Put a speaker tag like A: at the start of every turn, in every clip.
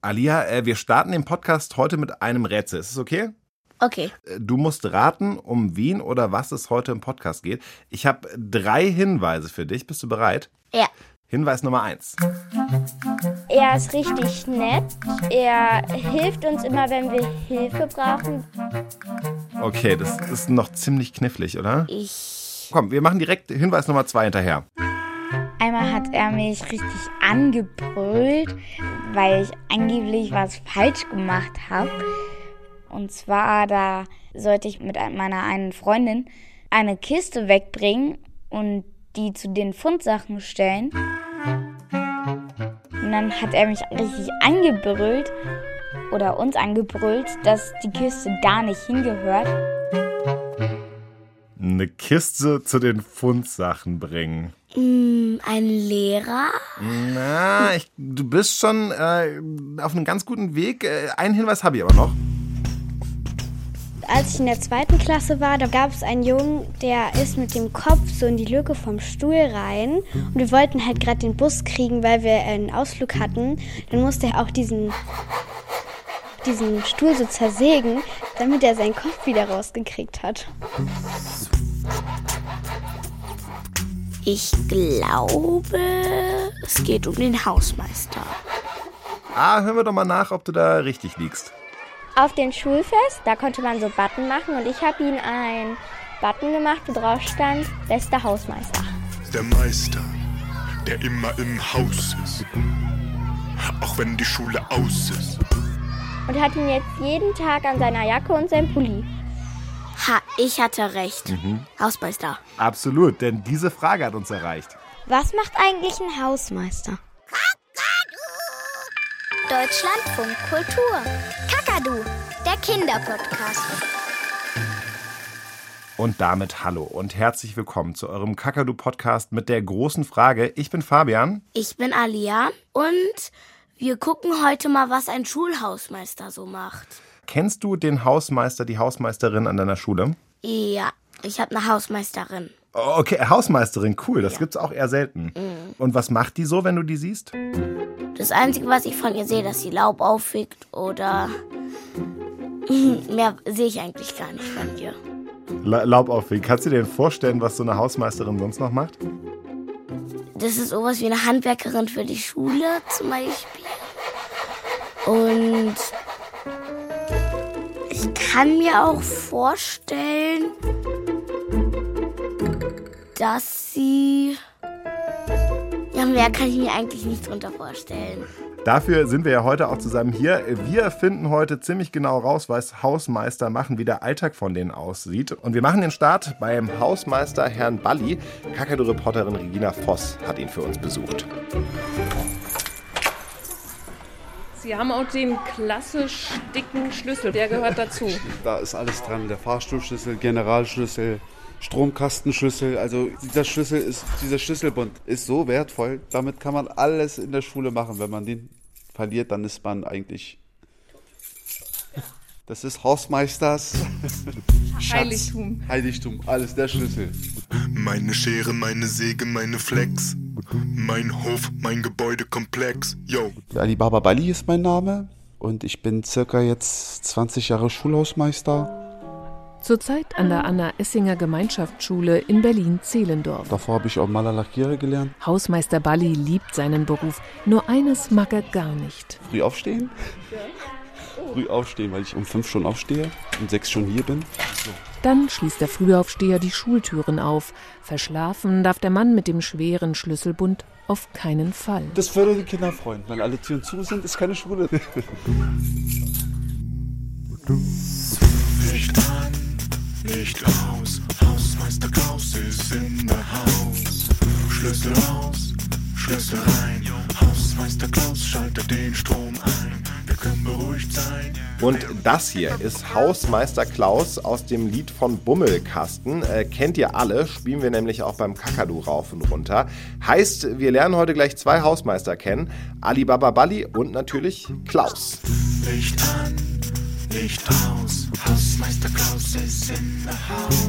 A: Alia, äh, wir starten den Podcast heute mit einem Rätsel. Ist es okay?
B: Okay.
A: Äh, Du musst raten, um wen oder was es heute im Podcast geht. Ich habe drei Hinweise für dich. Bist du bereit?
B: Ja.
A: Hinweis Nummer eins.
C: Er ist richtig nett. Er hilft uns immer, wenn wir Hilfe brauchen.
A: Okay, das ist noch ziemlich knifflig, oder?
B: Ich.
A: Komm, wir machen direkt Hinweis Nummer zwei hinterher.
C: Hat er mich richtig angebrüllt, weil ich angeblich was falsch gemacht habe. Und zwar, da sollte ich mit meiner einen Freundin eine Kiste wegbringen und die zu den Fundsachen stellen. Und dann hat er mich richtig angebrüllt oder uns angebrüllt, dass die Kiste da nicht hingehört.
A: Eine Kiste zu den Fundsachen bringen.
B: Hm, ein Lehrer?
A: Na, ich, du bist schon äh, auf einem ganz guten Weg. Äh, einen Hinweis habe ich aber noch.
D: Als ich in der zweiten Klasse war, da gab es einen Jungen, der ist mit dem Kopf so in die Lücke vom Stuhl rein. Und wir wollten halt gerade den Bus kriegen, weil wir einen Ausflug hatten. Dann musste er auch diesen, diesen Stuhl so zersägen, damit er seinen Kopf wieder rausgekriegt hat.
B: Ich glaube, es geht um den Hausmeister.
A: Ah, hören wir doch mal nach, ob du da richtig liegst.
C: Auf dem Schulfest, da konnte man so Button machen und ich habe ihm einen Button gemacht, wo drauf stand, bester Hausmeister.
E: Der Meister, der immer im Haus ist. Auch wenn die Schule aus ist.
C: Und hat ihn jetzt jeden Tag an seiner Jacke und seinem Pulli.
B: Ha, ich hatte recht. Hausmeister.
A: Absolut, denn diese Frage hat uns erreicht.
D: Was macht eigentlich ein Hausmeister?
F: Deutschlandfunk Kultur. Kakadu, der Kinderpodcast.
A: Und damit hallo und herzlich willkommen zu eurem Kakadu-Podcast mit der großen Frage. Ich bin Fabian.
B: Ich bin Alia und wir gucken heute mal, was ein Schulhausmeister so macht.
A: Kennst du den Hausmeister, die Hausmeisterin an deiner Schule?
B: Ja, ich habe eine Hausmeisterin.
A: Okay, Hausmeisterin, cool. Das gibt's auch eher selten. Und was macht die so, wenn du die siehst?
B: Das Einzige, was ich von ihr sehe, dass sie Laub auffickt oder mehr sehe ich eigentlich gar nicht von ihr.
A: La Laub aufwegen. Kannst du dir denn vorstellen, was so eine Hausmeisterin sonst noch macht?
B: Das ist sowas wie eine Handwerkerin für die Schule zum Beispiel. Und kann mir auch vorstellen, dass sie... Ja, mehr kann ich mir eigentlich nicht drunter vorstellen.
A: Dafür sind wir ja heute auch zusammen hier. Wir finden heute ziemlich genau raus, was Hausmeister machen, wie der Alltag von denen aussieht. Und wir machen den Start beim Hausmeister Herrn Balli. Kakadu-Reporterin Regina Voss hat ihn für uns besucht.
G: Sie haben auch den klassisch dicken Schlüssel, der gehört dazu.
H: Da ist alles dran. Der Fahrstuhlschlüssel, Generalschlüssel, Stromkastenschlüssel. Also dieser Schlüssel ist, dieser Schlüsselbund ist so wertvoll. Damit kann man alles in der Schule machen. Wenn man den verliert, dann ist man eigentlich. Das ist Hausmeisters Schatz.
G: Heiligtum.
H: Heiligtum, alles der Schlüssel.
E: Meine Schere, meine Säge, meine Flex. Mein Hof, mein Gebäudekomplex. Yo.
H: Alibaba Bali ist mein Name und ich bin circa jetzt 20 Jahre Schulhausmeister.
G: Zurzeit an der Anna-Essinger Gemeinschaftsschule in Berlin-Zehlendorf.
H: Davor habe ich auch Maler Lackiere gelernt.
G: Hausmeister Balli liebt seinen Beruf. Nur eines mag er gar nicht.
H: Früh aufstehen? Früh aufstehen, weil ich um fünf schon aufstehe und sechs schon hier bin.
G: Dann schließt der Frühaufsteher die Schultüren auf. Verschlafen darf der Mann mit dem schweren Schlüsselbund auf keinen Fall.
H: Das würde die Kinder freuen. Wenn alle Türen zu sind, ist keine Schule.
E: Licht an, Licht aus. Hausmeister Klaus ist in der Haus. Schlüssel raus, Schlüssel rein. Hausmeister Klaus schaltet den Strom ein. Beruhigt sein.
A: Und das hier ist Hausmeister Klaus aus dem Lied von Bummelkasten. Äh, kennt ihr alle, spielen wir nämlich auch beim Kakadu rauf und runter. Heißt, wir lernen heute gleich zwei Hausmeister kennen. Alibaba Balli und natürlich Klaus.
E: Licht an, Licht aus. Hausmeister Klaus ist in der Haus.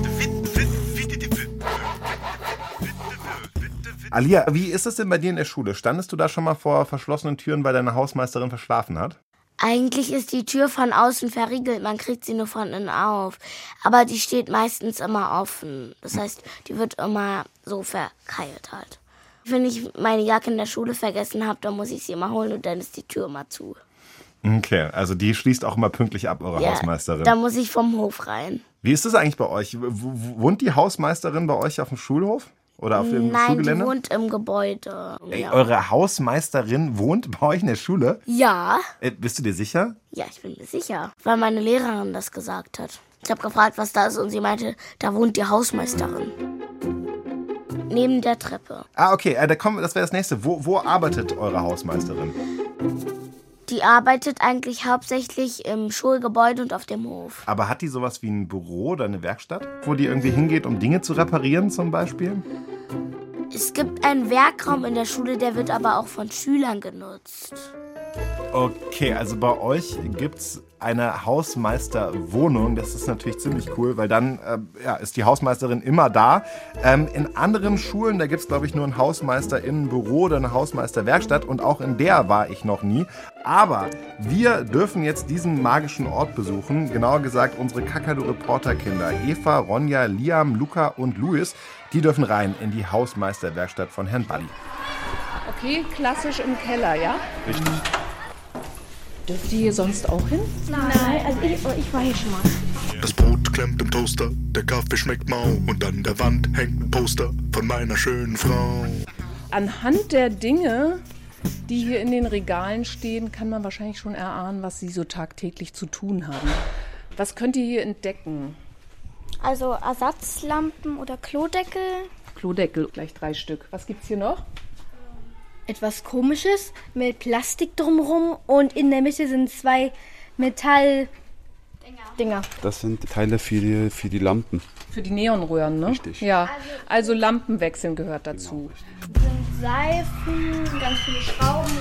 A: Alia, wie ist es denn bei dir in der Schule? Standest du da schon mal vor verschlossenen Türen, weil deine Hausmeisterin verschlafen hat?
B: Eigentlich ist die Tür von außen verriegelt, man kriegt sie nur von innen auf. Aber die steht meistens immer offen. Das heißt, die wird immer so verkeilt halt. Wenn ich meine Jacke in der Schule vergessen habe, dann muss ich sie immer holen und dann ist die Tür immer zu.
A: Okay, also die schließt auch immer pünktlich ab, eure Hausmeisterin.
B: Da muss ich vom Hof rein.
A: Wie ist das eigentlich bei euch? W- wohnt die Hausmeisterin bei euch auf dem Schulhof? Oder auf dem
B: Nein, die
A: Schulgelände?
B: wohnt im Gebäude.
A: Ey,
B: ja.
A: eure Hausmeisterin wohnt bei euch in der Schule?
B: ja.
A: Äh, bist du dir sicher?
B: Ja, ich bin mir sicher, weil meine Lehrerin das gesagt hat. Ich habe gefragt, was da ist und sie meinte, da wohnt die Hausmeisterin. Neben der Treppe.
A: Ah, okay, äh, da kommen, das wäre das nächste. Wo, wo arbeitet eure Hausmeisterin?
B: Die arbeitet eigentlich hauptsächlich im Schulgebäude und auf dem Hof.
A: Aber hat die sowas wie ein Büro oder eine Werkstatt, wo die irgendwie hingeht, um Dinge zu reparieren zum Beispiel?
B: Es gibt einen Werkraum in der Schule, der wird aber auch von Schülern genutzt.
A: Okay, also bei euch gibt's eine Hausmeisterwohnung. Das ist natürlich ziemlich cool, weil dann äh, ja, ist die Hausmeisterin immer da. Ähm, in anderen Schulen, da gibt's glaube ich nur ein Hausmeisterinnenbüro oder eine Hausmeisterwerkstatt und auch in der war ich noch nie. Aber wir dürfen jetzt diesen magischen Ort besuchen. Genauer gesagt unsere Kakadu-Reporterkinder Eva, Ronja, Liam, Luca und Luis. Die dürfen rein in die Hausmeisterwerkstatt von Herrn Balli.
G: Okay, klassisch im Keller, ja?
A: Richtig.
G: Dürft ihr hier sonst auch hin?
D: Nein, also ich, oh, ich war hier schon mal.
E: Das Brot klemmt im Toaster, der Kaffee schmeckt mau und an der Wand hängt ein Poster von meiner schönen Frau.
G: Anhand der Dinge, die hier in den Regalen stehen, kann man wahrscheinlich schon erahnen, was sie so tagtäglich zu tun haben. Was könnt ihr hier entdecken?
D: Also Ersatzlampen oder Klodeckel.
G: Klodeckel, gleich drei Stück. Was gibt's hier noch?
D: Etwas komisches mit Plastik drumherum und in der Mitte sind zwei Metall. Dinger.
H: Das sind Teile für die, für die Lampen.
G: Für die Neonröhren, ne?
H: Richtig.
G: Ja, also Lampen wechseln gehört dazu.
D: Seifen, ganz viele Schrauben.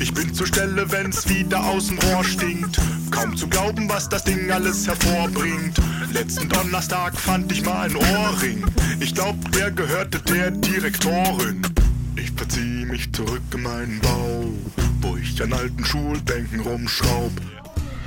E: Ich bin zur Stelle, wenn's wieder aus dem Rohr stinkt. Kaum zu glauben, was das Ding alles hervorbringt. Letzten Donnerstag fand ich mal einen Ohrring. Ich glaub, der gehörte der Direktorin. Ich verzieh mich zurück in meinen Bau, wo ich an alten Schulbänken rumschraub.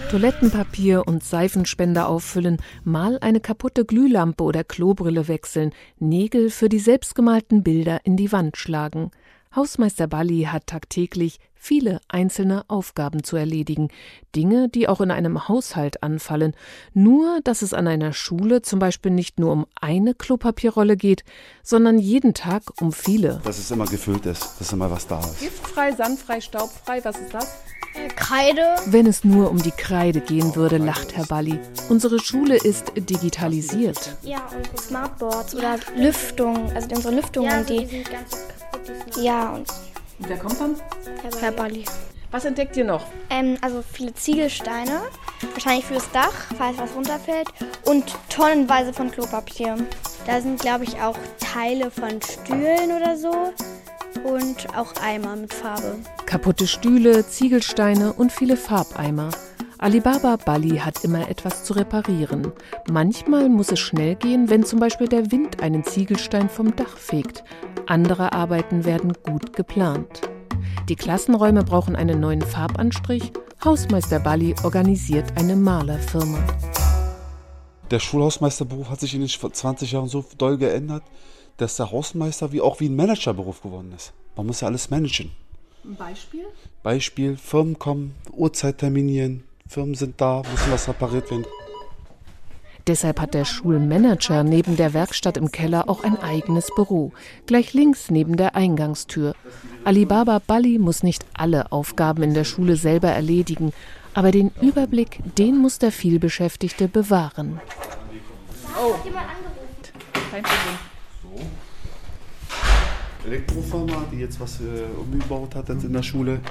G: Toilettenpapier und Seifenspender auffüllen, mal eine kaputte Glühlampe oder Klobrille wechseln, Nägel für die selbstgemalten Bilder in die Wand schlagen. Hausmeister Balli hat tagtäglich viele einzelne Aufgaben zu erledigen, Dinge, die auch in einem Haushalt anfallen, nur dass es an einer Schule zum Beispiel nicht nur um eine Klopapierrolle geht, sondern jeden Tag um viele.
H: Dass es immer gefüllt ist, dass immer was da ist.
G: Giftfrei, sandfrei, staubfrei, was ist das?
D: Kreide.
G: Wenn es nur um die Kreide gehen würde, lacht Herr Balli. Unsere Schule ist digitalisiert.
D: Ja, und Smartboards oder Lüftung. Also unsere Lüftungen,
C: Ja,
D: die.
C: sind ganz so kaputt. Die
D: Ja, und
G: Wer kommt dann?
D: Herr Balli.
G: Was entdeckt ihr noch?
D: Ähm, also viele Ziegelsteine, wahrscheinlich fürs Dach, falls was runterfällt, und tonnenweise von Klopapier. Da sind, glaube ich, auch Teile von Stühlen oder so und auch Eimer mit Farbe.
G: Kaputte Stühle, Ziegelsteine und viele Farbeimer. Alibaba Bali hat immer etwas zu reparieren. Manchmal muss es schnell gehen, wenn zum Beispiel der Wind einen Ziegelstein vom Dach fegt. Andere Arbeiten werden gut geplant. Die Klassenräume brauchen einen neuen Farbanstrich. Hausmeister Bali organisiert eine Malerfirma.
H: Der Schulhausmeisterberuf hat sich in den 20 Jahren so doll geändert, dass der Hausmeister wie auch wie ein Managerberuf geworden ist. Man muss ja alles managen.
G: Ein Beispiel?
H: Beispiel, Firmen kommen, Uhrzeit terminieren, Firmen sind da, müssen was repariert werden.
G: Deshalb hat der Schulmanager neben der Werkstatt im Keller auch ein eigenes Büro, gleich links neben der Eingangstür. Alibaba Bali muss nicht alle Aufgaben in der Schule selber erledigen, aber den Überblick, den muss der vielbeschäftigte bewahren. Oh, kein Problem.
H: Elektrofirma, die jetzt was äh, umgebaut hat in der Schule,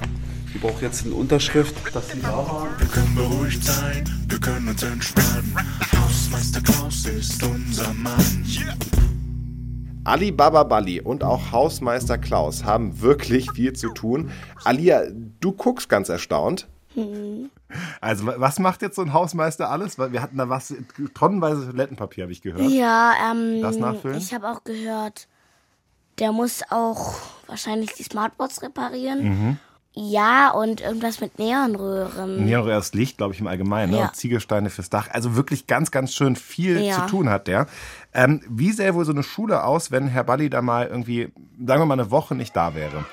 H: die braucht jetzt eine Unterschrift, dass sie da war.
E: Wir können beruhigt sein, wir können uns entspannen. Hausmeister Klaus ist unser Mann. Yeah.
A: Alibaba Bali und auch Hausmeister Klaus haben wirklich viel zu tun. Alia, du guckst ganz erstaunt. Also, wa- was macht jetzt so ein Hausmeister alles? Weil wir hatten da was, tonnenweise Toilettenpapier, habe ich gehört.
B: Ja, ähm,
A: Das nachfüllen?
B: ich habe auch gehört, Der muss auch wahrscheinlich die Smartboards reparieren.
A: Mhm.
B: Ja, und irgendwas mit Neonröhren.
A: Neonröhr ist Licht, glaube ich, im Allgemeinen. Ne?
B: Ja.
A: Und Ziegelsteine fürs Dach. Also wirklich ganz, ganz schön viel
B: Ja.
A: zu tun hat der. Ähm, wie sähe wohl so eine Schule aus, wenn Herr Balli da mal irgendwie, sagen wir mal, eine Woche nicht da wäre?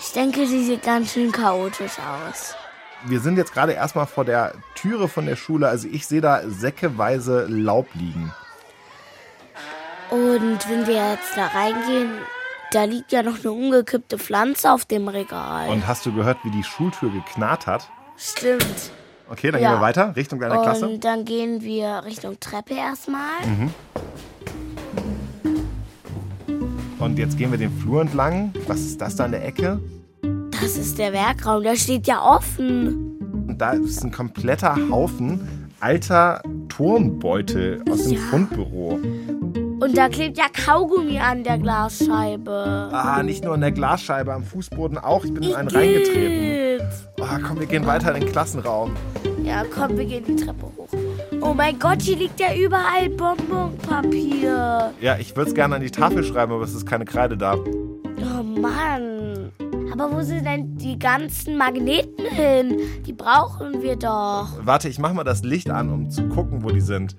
B: Ich denke, sie sieht ganz schön chaotisch aus.
A: Wir sind jetzt gerade erstmal vor der Türe von der Schule. Also ich sehe da säckeweise Laub liegen.
B: Und wenn wir jetzt da reingehen, da liegt ja noch eine umgekippte Pflanze auf dem Regal.
A: Und hast du gehört, wie die Schultür geknarrt hat?
B: Stimmt.
A: Okay, dann
B: Ja.
A: gehen wir weiter, Richtung deiner Klasse.
B: Und dann gehen wir Richtung Treppe erstmal.
A: Mhm. Und jetzt gehen wir den Flur entlang. Was ist das da in der Ecke?
B: Das ist der Werkraum, der steht ja offen.
A: Und da ist ein kompletter Haufen alter Turnbeutel aus dem
B: Ja.
A: Fundbüro.
B: Und da klebt ja Kaugummi an der Glasscheibe.
A: Ah, nicht nur an der Glasscheibe, am Fußboden auch. Ich bin in einen reingetreten. Oh, komm, wir gehen weiter in den Klassenraum.
B: Ja, komm, wir gehen die Treppe hoch. Oh mein Gott, hier liegt ja überall Bonbonpapier.
A: Ja, ich würde es gerne an die Tafel schreiben, aber es ist keine Kreide da.
B: Oh Mann. Aber wo sind denn die ganzen Magneten hin? Die brauchen wir doch.
A: Warte, ich mach mal das Licht an, um zu gucken, wo die sind.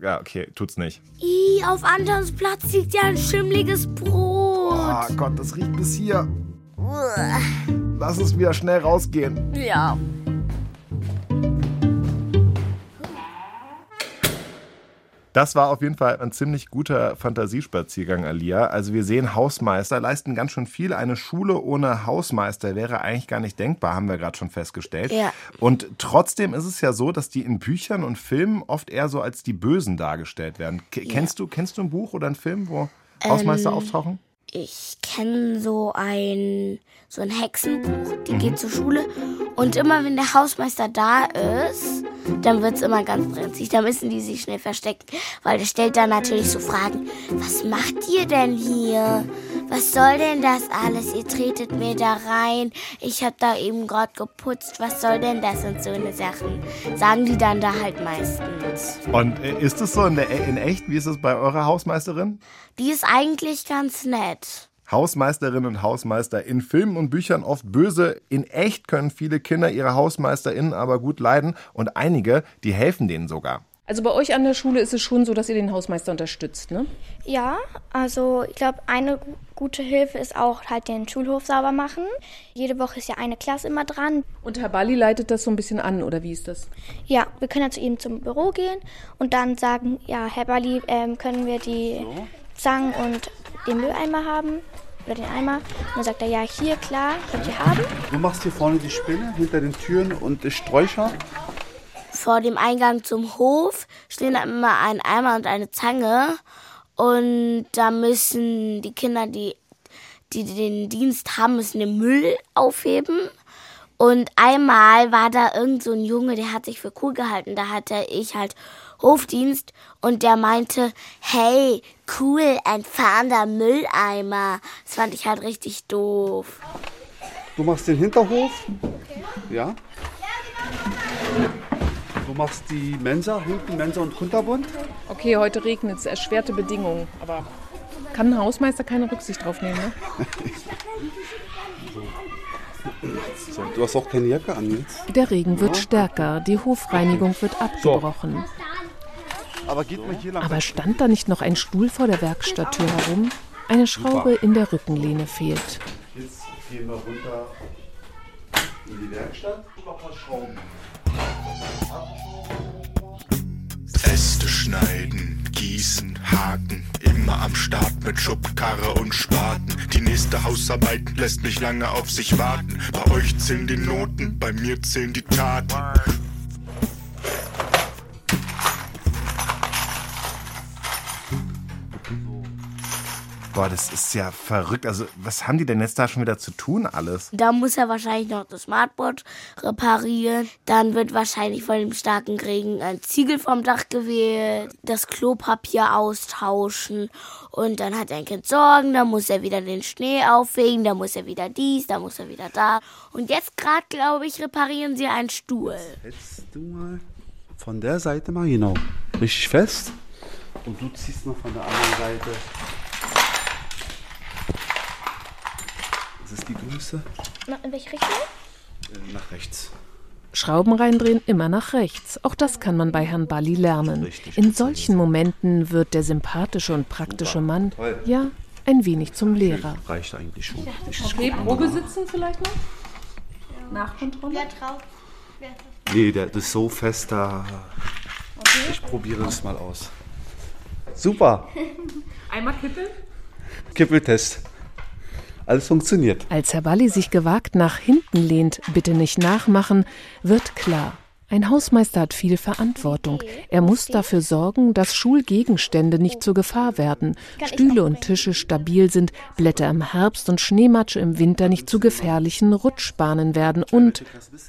A: Ja, okay, tut's nicht.
B: Ih, auf Antons Platz liegt ja ein schimmliges Brot.
A: Oh Gott, das riecht bis hier.
B: Uah.
A: Lass uns wieder schnell rausgehen.
B: Ja.
A: Das war auf jeden Fall ein ziemlich guter Fantasiespaziergang, Alia. Also wir sehen Hausmeister leisten ganz schön viel. Eine Schule ohne Hausmeister wäre eigentlich gar nicht denkbar, haben wir gerade schon festgestellt.
B: Ja.
A: Und trotzdem ist es ja so, dass die in Büchern und Filmen oft eher so als die Bösen dargestellt werden. K kennst, du, kennst du ein Buch oder einen Film, wo Hausmeister
B: Ähm,
A: auftauchen?
B: Ich kenne so ein, so ein Hexenbuch, die geht zur Schule. Und immer wenn der Hausmeister da ist, dann wird's immer ganz brenzlig. Da müssen die sich schnell verstecken, weil der stellt dann natürlich so Fragen. Was macht ihr denn hier? Was soll denn das alles? Ihr tretet mir da rein. Ich hab da eben gerade geputzt. Was soll denn das und so eine Sachen? Sagen die dann da halt meistens.
A: Und äh, ist es so in, der, in echt? Wie ist es bei eurer Hausmeisterin?
B: Die ist eigentlich ganz nett.
A: Hausmeisterinnen und Hausmeister in Filmen und Büchern oft böse. In echt können viele Kinder ihre HausmeisterInnen aber gut leiden und einige, die helfen denen sogar.
G: Also bei euch an der Schule ist es schon so, dass ihr den Hausmeister unterstützt, ne?
D: Ja, also ich glaube, eine gu- gute Hilfe ist auch halt den Schulhof sauber machen. Jede Woche ist ja eine Klasse immer dran.
G: Und Herr Bali leitet das so ein bisschen an, oder wie ist das?
D: Ja, wir können ja zu ihm zum Büro gehen und dann sagen, ja, Herr Bali, ähm, können wir die Zangen und den Mülleimer haben? Oder den Eimer. Und dann sagt er, ja, hier, klar, könnt ihr haben.
H: Du machst hier vorne die Spinne hinter den Türen und die Sträucher.
B: Vor dem Eingang zum Hof stehen da immer ein Eimer und eine Zange. Und da müssen die Kinder, die, die den Dienst haben, müssen den Müll aufheben. Und einmal war da irgend so ein Junge, der hat sich für cool gehalten. Da hatte ich halt Hofdienst und der meinte, hey, cool, ein fahrender Mülleimer. Das fand ich halt richtig doof.
H: Du machst den Hinterhof. Ja. Du machst die Mensa, hinten Mensa und Kunterbund.
G: Okay, heute regnet es, erschwerte Bedingungen, aber kann ein Hausmeister keine Rücksicht drauf nehmen, ne?
H: So, du hast auch keine Jacke an jetzt.
G: Der Regen wird stärker, die Hofreinigung wird abgebrochen.
H: Aber hier lang.
G: Aber stand da nicht noch ein Stuhl vor der Werkstatttür herum? Eine Schraube in der Rückenlehne fehlt.
H: Jetzt gehen wir runter in die Werkstatt. Noch ein paar Schrauben.
E: Äste schneiden, gießen, haken. Immer am Start mit Schubkarre und Spaten. Die nächste Hausarbeit lässt nicht lange auf sich warten. Bei euch zählen die Noten, bei mir zählen die Taten.
A: Boah, das ist ja verrückt. Also, was haben die denn jetzt da schon wieder zu tun, alles?
B: Da muss er wahrscheinlich noch das Smartboard reparieren. Dann wird wahrscheinlich von dem starken Regen ein Ziegel vom Dach geweht, das Klopapier austauschen und dann hat er ein Kind Sorgen, dann muss er wieder den Schnee aufwegen, dann muss er wieder dies, dann muss er wieder da. Und jetzt gerade, glaube ich, reparieren sie einen Stuhl.
H: Hältst du mal von der Seite mal genau. Richtig fest. Und du ziehst noch von der anderen Seite Das ist die Größe.
D: Na, in welche Richtung?
H: Äh, Nach rechts.
G: Schrauben reindrehen immer nach rechts. Auch das kann man bei Herrn Balli lernen. In solchen Momenten wird der sympathische und praktische Mann ja ein wenig zum Lehrer.
H: Reicht eigentlich schon.
G: Okay, Probe sitzen vielleicht noch? Nachkontrolle?
D: drauf.
H: Nee, der das ist so fest da. Ich probiere es mal aus. Super.
G: Einmal kippeln?
H: Kippeltest. Alles funktioniert.
G: Als Herr Balli sich gewagt nach hinten lehnt, bitte nicht nachmachen, wird klar. Ein Hausmeister hat viel Verantwortung. Er muss dafür sorgen, dass Schulgegenstände nicht zur Gefahr werden, Stühle und Tische stabil sind, Blätter im Herbst und Schneematsche im Winter nicht zu gefährlichen Rutschbahnen werden und,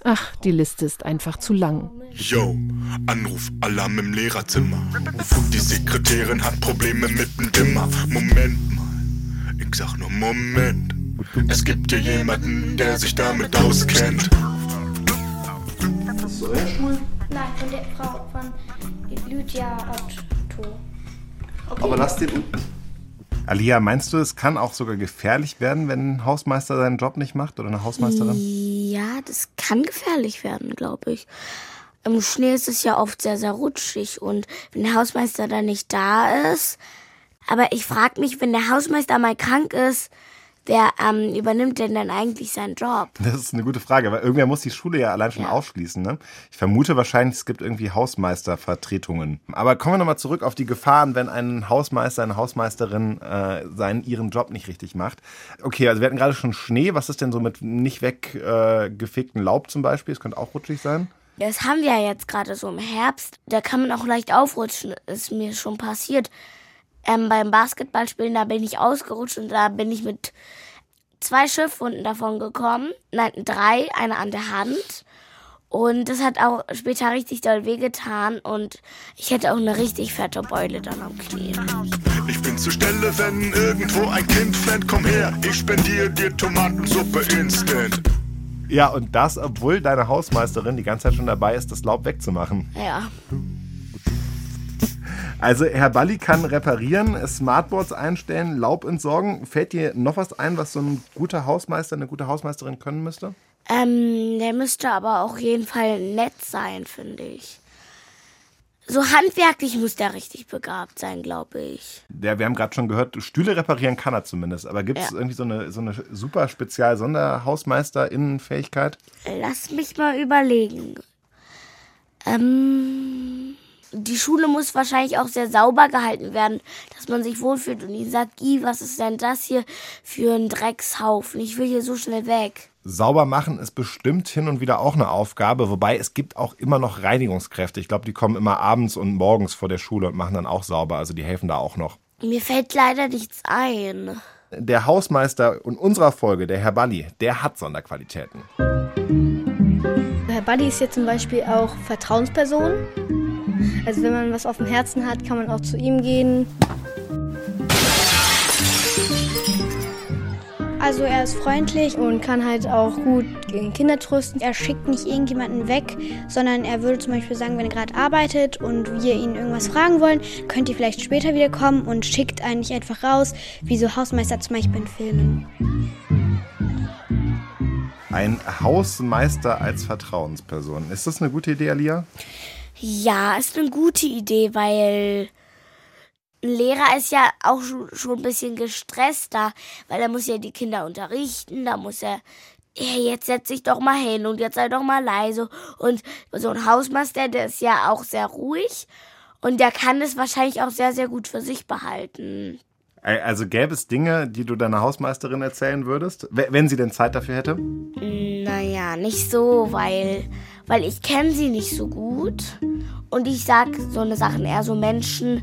G: ach, die Liste ist einfach zu lang.
E: Yo, Anruf, Alarm im Lehrerzimmer. Die Sekretärin hat Probleme mit dem Dimmer. Moment mal, ich sag nur Moment. Es gibt hier jemanden, der sich damit auskennt.
D: Nein, von der Frau von Lydia Otto.
H: Aber lass den unten.
A: Alia, meinst du, es kann auch sogar gefährlich werden, wenn ein Hausmeister seinen Job nicht macht oder eine Hausmeisterin?
B: Ja, das kann gefährlich werden, glaube ich. Im Schnee ist es ja oft sehr, sehr rutschig und wenn der Hausmeister dann nicht da ist. Aber ich frage mich, wenn der Hausmeister mal krank ist, wer ähm, übernimmt denn dann eigentlich seinen Job?
A: Das ist eine gute Frage, weil irgendwer muss die Schule ja allein schon aufschließen. Ne? Ich vermute wahrscheinlich, es gibt irgendwie Hausmeistervertretungen. Aber kommen wir nochmal zurück auf die Gefahren, wenn ein Hausmeister, eine Hausmeisterin äh, seinen, ihren Job nicht richtig macht. Okay, also wir hatten gerade schon Schnee. Was ist denn so mit nicht weggefegten äh, Laub zum Beispiel? Es könnte auch rutschig sein.
B: Das haben wir ja jetzt gerade so im Herbst. Da kann man auch leicht aufrutschen. Ist mir schon passiert. Ähm, beim Basketballspielen, da bin ich ausgerutscht und da bin ich mit zwei Schiffwunden davon gekommen. Nein, drei, eine an der Hand. Und das hat auch später richtig doll wehgetan und ich hätte auch eine richtig fette Beule dann am Knie.
E: Ich bin zur Stelle, wenn irgendwo ein Kind flennt. Komm her, ich spendiere dir Tomatensuppe instant.
A: Ja, und das, obwohl deine Hausmeisterin die ganze Zeit schon dabei ist, das Laub wegzumachen.
B: Ja.
A: Also Herr Balli kann reparieren, Smartboards einstellen, Laub entsorgen. Fällt dir noch was ein, was so ein guter Hausmeister, eine gute Hausmeisterin können müsste?
B: Ähm, der müsste aber auch jeden Fall nett sein, finde ich. So handwerklich muss der richtig begabt sein, glaube ich.
A: Ja, wir haben gerade schon gehört, Stühle reparieren kann er zumindest. Aber gibt es
B: Ja.
A: irgendwie so eine, so eine super Spezial-Sonderhausmeister-Innenfähigkeit?
B: Lass mich mal überlegen. Ähm, die Schule muss wahrscheinlich auch sehr sauber gehalten werden, dass man sich wohlfühlt und nicht sagt, "Ih, was ist denn das hier für ein Dreckshaufen? Ich will hier so schnell weg.
A: Sauber machen ist bestimmt hin und wieder auch eine Aufgabe, wobei es gibt auch immer noch Reinigungskräfte. Ich glaube, die kommen immer abends und morgens vor der Schule und machen dann auch sauber. Also die helfen da auch noch.
B: Mir fällt leider nichts ein.
A: Der Hausmeister in unserer Folge, der Herr Balli, der hat Sonderqualitäten.
D: Herr Buddy ist jetzt zum Beispiel auch Vertrauensperson. Also wenn man was auf dem Herzen hat, kann man auch zu ihm gehen. Also er ist freundlich und kann halt auch gut gegen Kinder trösten. Er schickt nicht irgendjemanden weg, sondern er würde zum Beispiel sagen, wenn er gerade arbeitet und wir ihn irgendwas fragen wollen, könnt ihr vielleicht später wieder kommen und schickt einen nicht einfach raus, wie so Hausmeister zum Beispiel in Filmen.
A: Ein Hausmeister als Vertrauensperson. Ist das eine gute Idee, Alia?
B: Ja, ist eine gute Idee, weil ein Lehrer ist ja auch schon, ein bisschen gestresster, weil er muss ja die Kinder unterrichten, da muss er, hey, jetzt setz dich doch mal hin und jetzt sei doch mal leise. Und so ein Hausmeister, der ist ja auch sehr ruhig und der kann es wahrscheinlich auch sehr, sehr gut für sich behalten.
A: Also gäbe es Dinge, die du deiner Hausmeisterin erzählen würdest, wenn sie denn Zeit dafür hätte?
B: Naja, nicht so, weil, weil ich kenne sie nicht so gut. Und ich sag so eine Sachen eher so Menschen,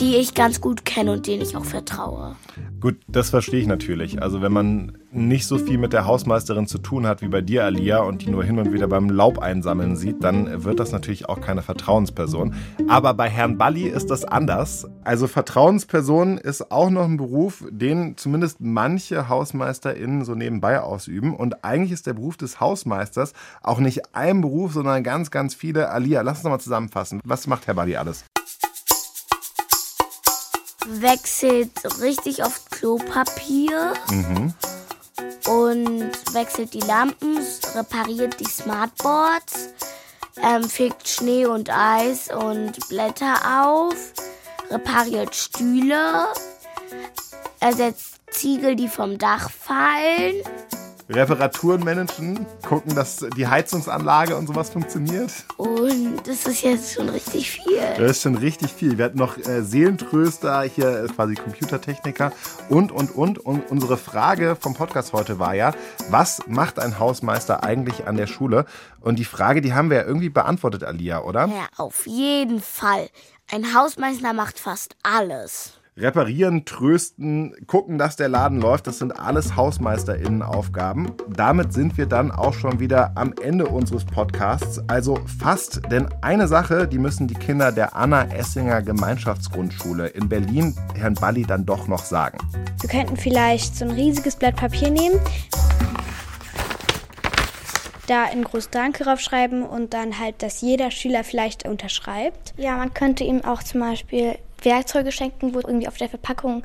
B: die ich ganz gut kenne und denen ich auch vertraue.
A: Gut, das verstehe ich natürlich. Also wenn man nicht so viel mit der Hausmeisterin zu tun hat wie bei dir, Alia, und die nur hin und wieder beim Laub einsammeln sieht, dann wird das natürlich auch keine Vertrauensperson. Aber bei Herrn Balli ist das anders. Also Vertrauensperson ist auch noch ein Beruf, den zumindest manche HausmeisterInnen so nebenbei ausüben. Und eigentlich ist der Beruf des Hausmeisters auch nicht ein Beruf, sondern ganz, ganz viele. Alia, lass uns noch mal zusammenfassen. Was macht Herr Balli alles?
B: Wechselt richtig oft Klopapier. und wechselt die Lampen, repariert die Smartboards, ähm, fegt Schnee und Eis und Blätter auf, repariert Stühle, ersetzt Ziegel, die vom Dach fallen.
A: Reparaturen managen, gucken, dass die Heizungsanlage und sowas funktioniert.
B: Und das ist jetzt schon richtig viel.
A: Das ist schon richtig viel. Wir hatten noch äh, Seelentröster, hier äh, quasi Computertechniker und, und, und. Und unsere Frage vom Podcast heute war ja, was macht ein Hausmeister eigentlich an der Schule? Und die Frage, die haben wir ja irgendwie beantwortet, Alia, oder?
B: Ja, auf jeden Fall. Ein Hausmeister macht fast alles.
A: Reparieren, trösten, gucken, dass der Laden läuft, das sind alles HausmeisterInnen-Aufgaben. Damit sind wir dann auch schon wieder am Ende unseres Podcasts. Also fast, denn eine Sache, die müssen die Kinder der Anna Essinger Gemeinschaftsgrundschule in Berlin Herrn Balli dann doch noch sagen.
D: Wir könnten vielleicht so ein riesiges Blatt Papier nehmen, da ein groß Danke draufschreiben und dann halt, dass jeder Schüler vielleicht unterschreibt.
I: Ja, man könnte ihm auch zum Beispiel Werkzeuge schenken, wo irgendwie auf der Verpackung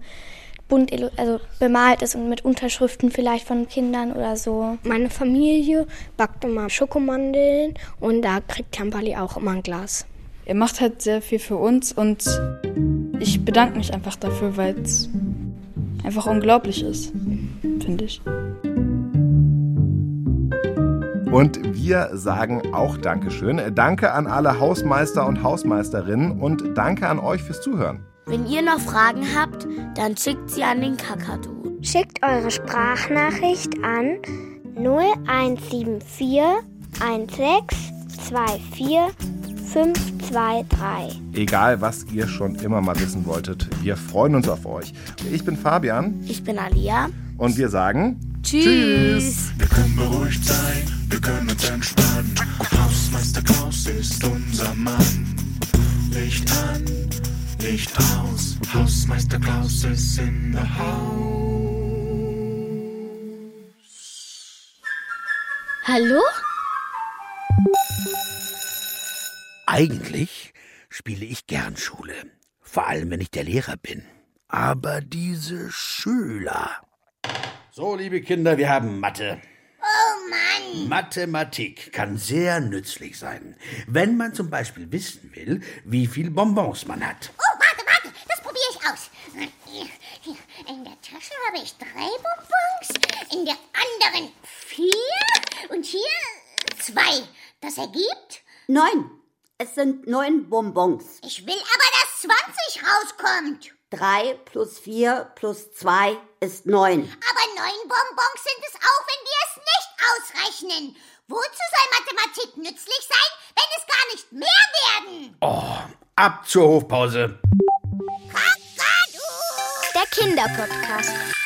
I: bunt also bemalt ist und mit Unterschriften vielleicht von Kindern oder so.
J: Meine Familie backt immer Schokomandeln und da kriegt Kampali auch immer ein Glas.
K: Er macht halt sehr viel für uns und ich bedanke mich einfach dafür, weil es einfach unglaublich ist, finde ich.
A: Und wir sagen auch Dankeschön. Danke an alle Hausmeister und Hausmeisterinnen und danke an euch fürs Zuhören.
B: Wenn ihr noch Fragen habt, dann schickt sie an den Kakadu.
F: Schickt eure Sprachnachricht an 0174 1624 523.
A: Egal, was ihr schon immer mal wissen wolltet, wir freuen uns auf euch. Ich bin Fabian.
B: Ich bin Alia.
A: Und wir sagen
B: Tschüss. Tschüss.
E: Wir können beruhigt sein, wir können uns entspannen. Hausmeister Klaus ist unser Mann. Licht an, Licht aus. Hausmeister Klaus ist in der Haus.
B: Hallo?
L: Eigentlich spiele ich gern Schule, vor allem wenn ich der Lehrer bin. Aber diese Schüler. So, liebe Kinder, wir haben Mathe.
M: Mann!
L: Mathematik kann sehr nützlich sein, wenn man zum Beispiel wissen will, wie viel Bonbons man hat.
M: Oh, warte, warte, das probiere ich aus. In der Tasche habe ich drei Bonbons, in der anderen vier und hier zwei. Das ergibt?
N: Neun. Es sind neun Bonbons.
M: Ich will aber, dass 20 rauskommt.
N: Drei plus vier plus zwei ist neun.
M: Aber neun Bonbons sind es auch, wenn wir es nicht ausrechnen. Wozu soll Mathematik nützlich sein, wenn es gar nicht mehr werden?
L: Oh, ab zur Hofpause.
F: Der Kinderpodcast.